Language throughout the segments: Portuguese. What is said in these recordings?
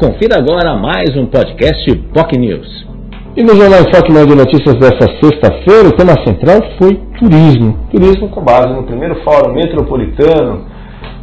Confira agora mais um podcast POC News. E no Jornal Foque de Notícias desta sexta-feira, o tema central foi turismo. Turismo com base no primeiro Fórum Metropolitano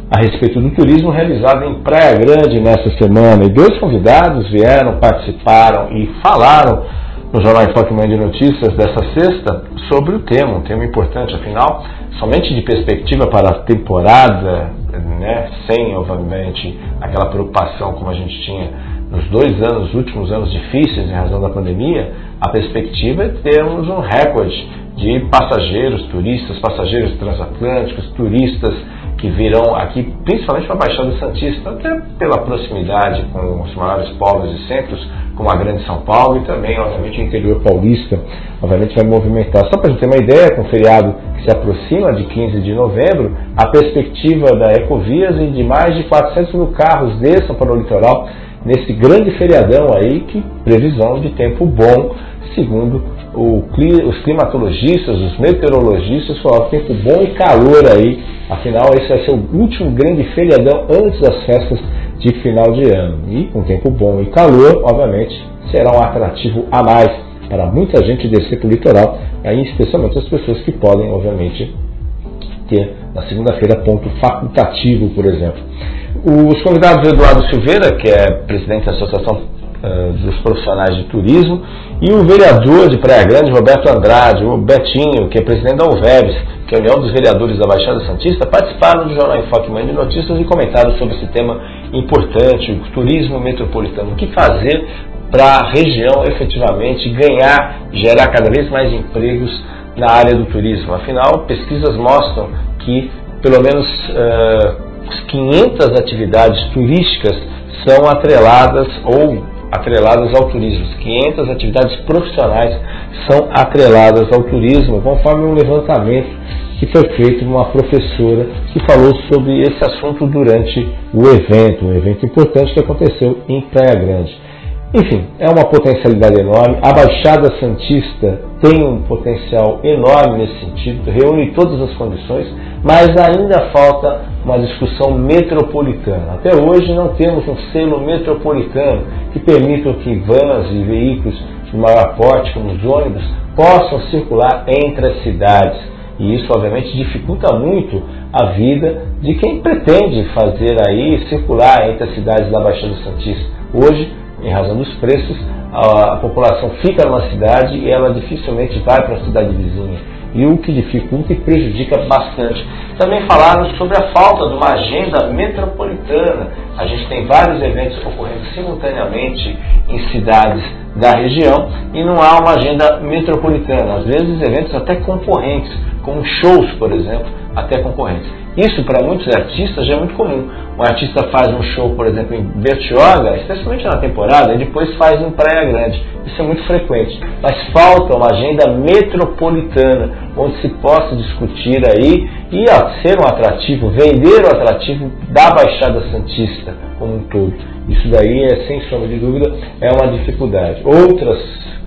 a respeito do turismo realizado em Praia Grande nesta semana. E dois convidados vieram, participaram e falaram no Jornal Enfoque Manhã de Notícias dessa sexta sobre o tema, um tema importante, afinal, somente de perspectiva para a temporada, né, sem, obviamente, aquela preocupação como a gente tinha nos dois anos, últimos anos difíceis em razão da pandemia, a perspectiva é termos um recorde de passageiros, turistas, passageiros transatlânticos, turistas que virão aqui, principalmente para a Baixada Santista, até pela proximidade com os maiores polos e centros, como a Grande São Paulo e também, obviamente, o interior paulista, obviamente vai movimentar. Só para a gente ter uma ideia, com o feriado que se aproxima de 15 de novembro, a perspectiva da Ecovias é de mais de 400 mil carros desçam para o litoral nesse grande feriadão aí, que previsão de tempo bom, segundo o, os climatologistas, os meteorologistas falaram tempo bom e calor aí. Afinal, esse vai ser o último grande feriadão antes das festas de final de ano. E com tempo bom e calor, obviamente, será um atrativo a mais para muita gente descer para o litoral, aí especialmente as pessoas que podem, obviamente, ter na segunda-feira ponto facultativo, por exemplo. Os convidados Eduardo Silveira, que é presidente da Associação uh, dos Profissionais de Turismo, e o vereador de Praia Grande, Roberto Andrade, o Betinho, que é presidente da UVEBS, que é a União dos Vereadores da Baixada Santista, participaram do Jornal Enfoque Manhã de Notícias e comentaram sobre esse tema importante, o turismo metropolitano. O que fazer para a região efetivamente ganhar, gerar cada vez mais empregos na área do turismo. Afinal, pesquisas mostram que pelo menos uh, 500 atividades turísticas são atreladas ou atreladas ao turismo. 500 atividades profissionais são atreladas ao turismo, conforme um levantamento que foi feito por uma professora que falou sobre esse assunto durante o evento, um evento importante que aconteceu em Praia Grande. Enfim, é uma potencialidade enorme. A Baixada Santista tem um potencial enorme nesse sentido, reúne todas as condições, mas ainda falta uma discussão metropolitana. Até hoje não temos um selo metropolitano que permita que vans e veículos de maior porte, como os ônibus, possam circular entre as cidades. E isso, obviamente, dificulta muito a vida de quem pretende fazer aí circular entre as cidades da Baixada Santista. Hoje, em razão dos preços, a, a população fica numa cidade e ela dificilmente vai para a cidade vizinha. E o que dificulta e prejudica bastante. Também falaram sobre a falta de uma agenda metropolitana. A gente tem vários eventos ocorrendo simultaneamente em cidades da região e não há uma agenda metropolitana. Às vezes eventos até concorrentes, como shows, por exemplo, até concorrentes. Isso para muitos artistas já é muito comum. Um artista faz um show, por exemplo, em Bertioga, especialmente na temporada, e depois faz em Praia Grande. Isso é muito frequente. Mas falta uma agenda metropolitana, onde se possa discutir aí e ser um atrativo, vender o atrativo da Baixada Santista como um todo. Isso daí é, sem sombra de dúvida, é uma dificuldade. Outras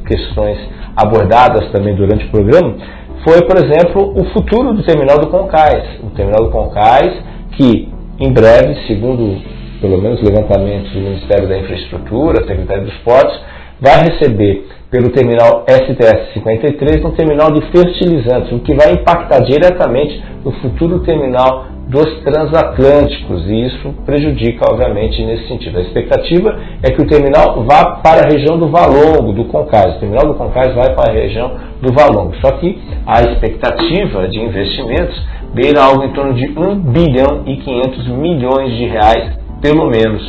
questões abordadas também durante o programa foi, por exemplo, o futuro do terminal do Concais. O terminal do Concais, que em breve, segundo pelo menos levantamentos do Ministério da Infraestrutura, Secretaria dos Portos, vai receber pelo terminal STS 53 um terminal de fertilizantes, o que vai impactar diretamente no futuro terminal dos transatlânticos e isso prejudica, obviamente, nesse sentido. A expectativa é que o terminal vá para a região do Valongo, do Concais. O terminal do Concais vai para a região do Valongo. Só que a expectativa de investimentos beira algo em torno de 1 bilhão e 500 milhões de reais, pelo menos,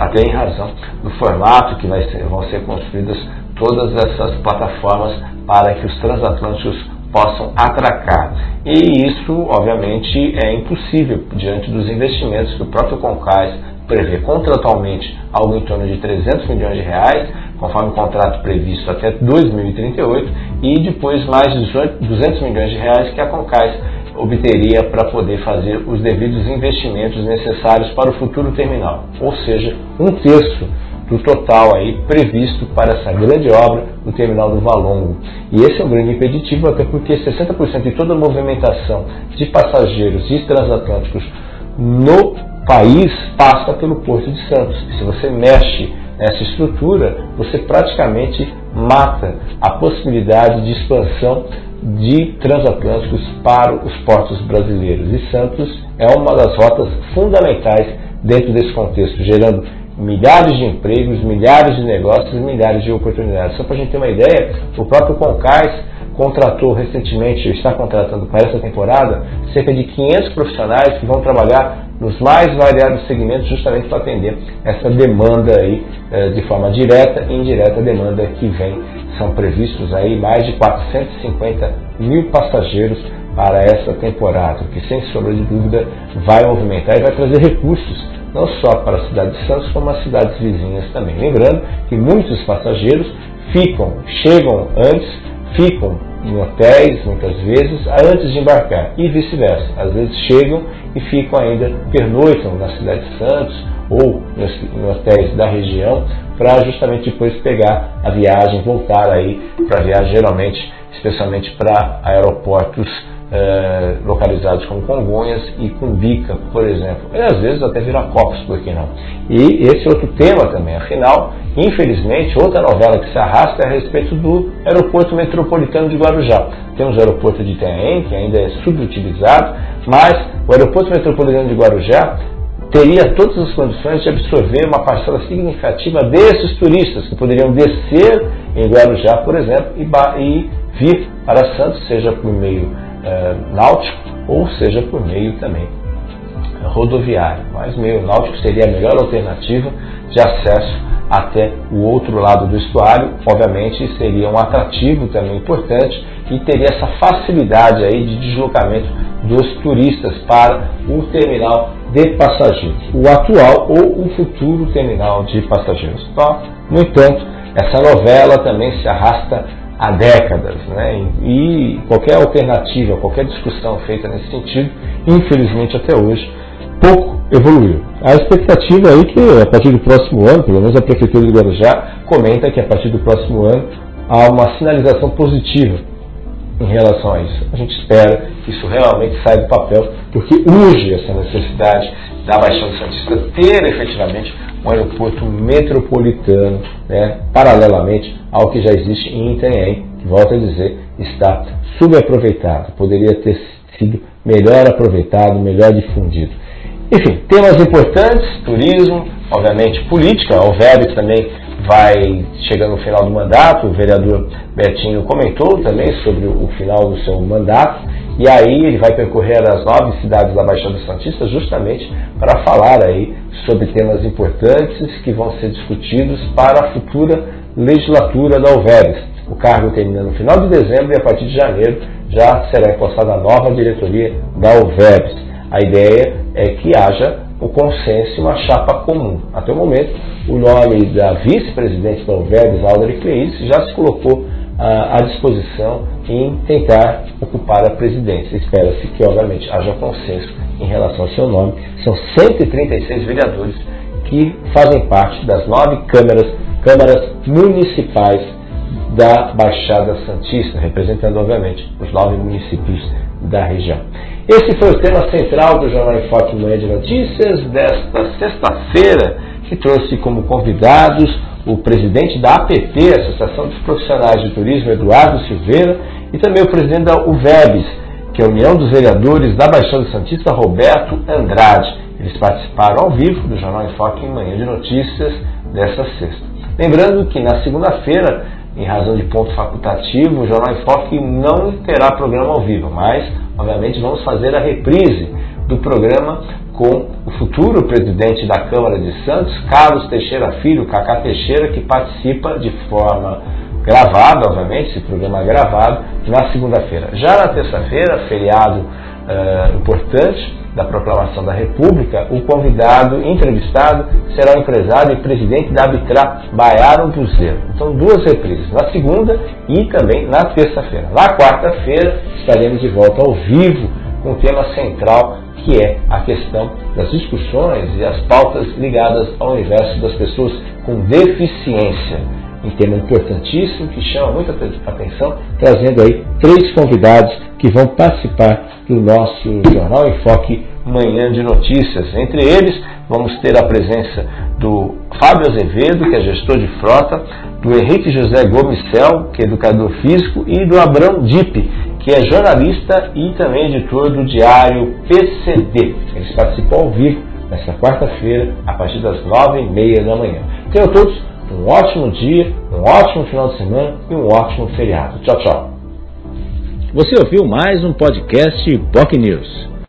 até em razão do formato que ser, vão ser construídas todas essas plataformas para que os transatlânticos possam atracar. E isso, obviamente, é impossível diante dos investimentos que o próprio Concais prevê contratualmente algo em torno de 300 milhões de reais, conforme o contrato previsto até 2038, e depois mais 200 milhões de reais que a Concais obteria para poder fazer os devidos investimentos necessários para o futuro terminal, ou seja, um terço do total aí previsto para essa grande obra no terminal do Valongo. E esse é um grande impeditivo, até porque 60% de toda a movimentação de passageiros e transatlânticos no país passa pelo Porto de Santos. E se você mexe nessa estrutura, você praticamente mata a possibilidade de expansão de transatlânticos para os portos brasileiros. E Santos é uma das rotas fundamentais dentro desse contexto, gerando milhares de empregos, milhares de negócios, milhares de oportunidades. Só para a gente ter uma ideia, o próprio Concais contratou recentemente, está contratando para essa temporada, cerca de 500 profissionais que vão trabalhar nos mais variados segmentos justamente para atender essa demanda aí eh, de forma direta e indireta demanda que vem. São previstos aí mais de 450 mil passageiros para essa temporada, que sem sombra de dúvida vai movimentar e vai trazer recursos não só para a cidade de Santos, como as cidades vizinhas também. Lembrando que muitos passageiros ficam, chegam antes, ficam em hotéis, muitas vezes, antes de embarcar, e vice-versa. Às vezes chegam e ficam ainda, pernoitam na cidade de Santos ou em hotéis da região, para justamente depois pegar a viagem, voltar aí para a viagem, geralmente, especialmente para aeroportos é, localizados como Congonhas e Cumbica, por exemplo. E às vezes até Viracopos, por que não? E esse outro tema também, afinal, infelizmente, outra novela que se arrasta é a respeito do aeroporto metropolitano de Guarujá. Temos o aeroporto de Itaém, que ainda é subutilizado, mas o aeroporto metropolitano de Guarujá teria todas as condições de absorver uma parcela significativa desses turistas que poderiam descer em Guarujá, por exemplo, e, e vir para Santos, seja por meio é, náutico ou seja por meio também rodoviário. Mas meio náutico seria a melhor alternativa de acesso até o outro lado do estuário. Obviamente seria um atrativo também importante e teria essa facilidade aí de deslocamento dos turistas para o terminal de passageiros, o atual ou o futuro terminal de passageiros. Então, no entanto, essa novela também se arrasta há décadas. Né? E qualquer alternativa, qualquer discussão feita nesse sentido, infelizmente até hoje, pouco evoluiu. A expectativa aí que a partir do próximo ano, pelo menos a Prefeitura de Guarujá comenta que a partir do próximo ano há uma sinalização positiva em relação a isso. A gente espera que isso realmente saia do papel, porque urge essa necessidade da Baixada Santista ter efetivamente um aeroporto metropolitano, né, paralelamente ao que já existe em Itanhaém, que, volto a dizer, está subaproveitado, poderia ter sido melhor aproveitado, melhor difundido. Enfim, temas importantes, turismo, obviamente política, o VEB também vai chegando no final do mandato, o vereador Betinho comentou também sobre o final do seu mandato, e aí ele vai percorrer as nove cidades da Baixada Santista justamente para falar aí sobre temas importantes que vão ser discutidos para a futura legislatura da UVERES. O cargo termina no final de dezembro e a partir de janeiro já será impostada a nova diretoria da UVERES. A ideia é que haja o consenso e uma chapa comum. Até o momento, o nome da vice-presidente da UVERES, Aldri Cleice, já se colocou à disposição em tentar ocupar a presidência. Espera-se que, obviamente, haja consenso em relação ao seu nome. São 136 vereadores que fazem parte das nove câmaras, câmaras municipais da Baixada Santista, representando, obviamente, os nove municípios da região. Esse foi o tema central do Jornal em Foque Manhã de Notícias desta sexta-feira, que trouxe como convidados o presidente da APT, Associação dos Profissionais de Turismo, Eduardo Silveira, e também o presidente da UVEBS, que é a União dos Vereadores da Baixada Santista, Roberto Andrade. Eles participaram ao vivo do Jornal em Foque em Manhã de Notícias desta sexta. Lembrando que na segunda-feira, em razão de ponto facultativo, o Jornal em Foque não terá programa ao vivo, mas, obviamente, vamos fazer a reprise do programa com o futuro presidente da Câmara de Santos, Carlos Teixeira Filho, Cacá Teixeira, que participa de forma gravada, obviamente, esse programa é gravado, na segunda-feira. Já na terça-feira, feriado uh, importante da proclamação da República, o convidado entrevistado será o empresário e presidente da Abitra, Baiaron Buzeiro. Então, duas reprises, na segunda e também na terça-feira. Na quarta-feira, estaremos de volta ao vivo com o tema central que é a questão das discussões e as pautas ligadas ao universo das pessoas com deficiência. Um tema importantíssimo que chama muita atenção, trazendo aí três convidados que vão participar do nosso Jornal Enfoque Manhã de Notícias. Entre eles, vamos ter a presença do Fábio Azevedo, que é gestor de frota, do Henrique José Gomes Cel, que é educador físico, e do Abrão Dipe, que é jornalista e também editor do diário PCD. Eles participam ao vivo nesta quarta-feira, a partir das nove e meia da manhã. Tenham todos um ótimo dia, um ótimo final de semana e um ótimo feriado. Tchau, tchau. Você ouviu mais um podcast POC News.